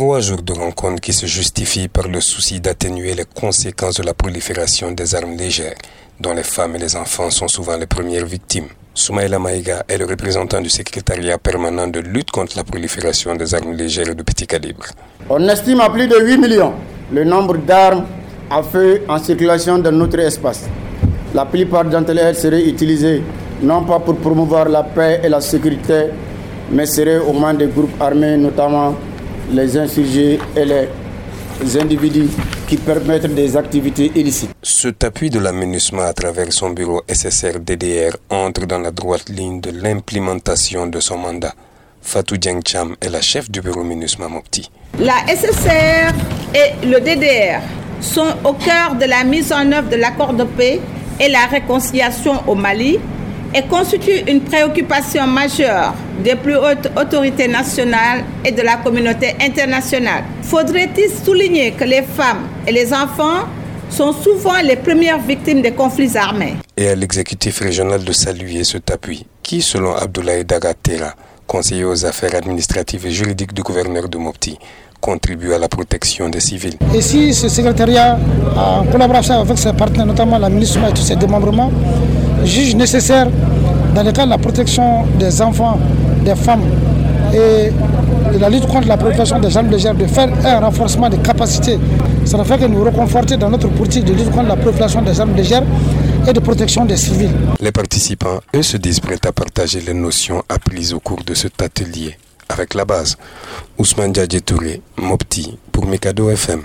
Trois jours de rencontre qui se justifient par le souci d'atténuer les conséquences de la prolifération des armes légères, dont les femmes et les enfants sont souvent les premières victimes. Soumaïla Maïga est le représentant du secrétariat permanent de lutte contre la prolifération des armes légères et de petit calibre. On estime à plus de 8 millions le nombre d'armes à feu en circulation dans notre espace. La plupart d'entre elles seraient utilisées non pas pour promouvoir la paix et la sécurité, mais seraient au moins des groupes armés, notamment les insurgés et les individus qui permettent des activités illicites. Cet appui de la MINUSMA à travers son bureau SSR-DDR entre dans la droite ligne de l'implémentation de son mandat. Fatou Cham est la chef du bureau MINUSMA Mopti. La SSR et le DDR sont au cœur de la mise en œuvre de l'accord de paix et la réconciliation au Mali et constitue une préoccupation majeure des plus hautes autorités nationales et de la communauté internationale. Faudrait-il souligner que les femmes et les enfants sont souvent les premières victimes des conflits armés? Et à l'exécutif régional de saluer cet appui, qui, selon Abdoulaye Dagatera, conseiller aux affaires administratives et juridiques du gouverneur de Mopti, contribue à la protection des civils. Et si ce secrétariat, en collaboration avec ses partenaires, notamment la ministre et tous ses démembrements, juge nécessaire dans le cas de la protection des enfants, des femmes et de la lutte contre la prolifération des armes légères, de faire un renforcement des capacités. Ça ne fait que nous reconforter dans notre politique de lutte contre la prolifération des armes légères de protection des civils. Les participants, eux, se disent prêts à partager les notions apprises au cours de cet atelier avec la base. Ousmane Djadje Touré, Mopti, pour Mikado FM.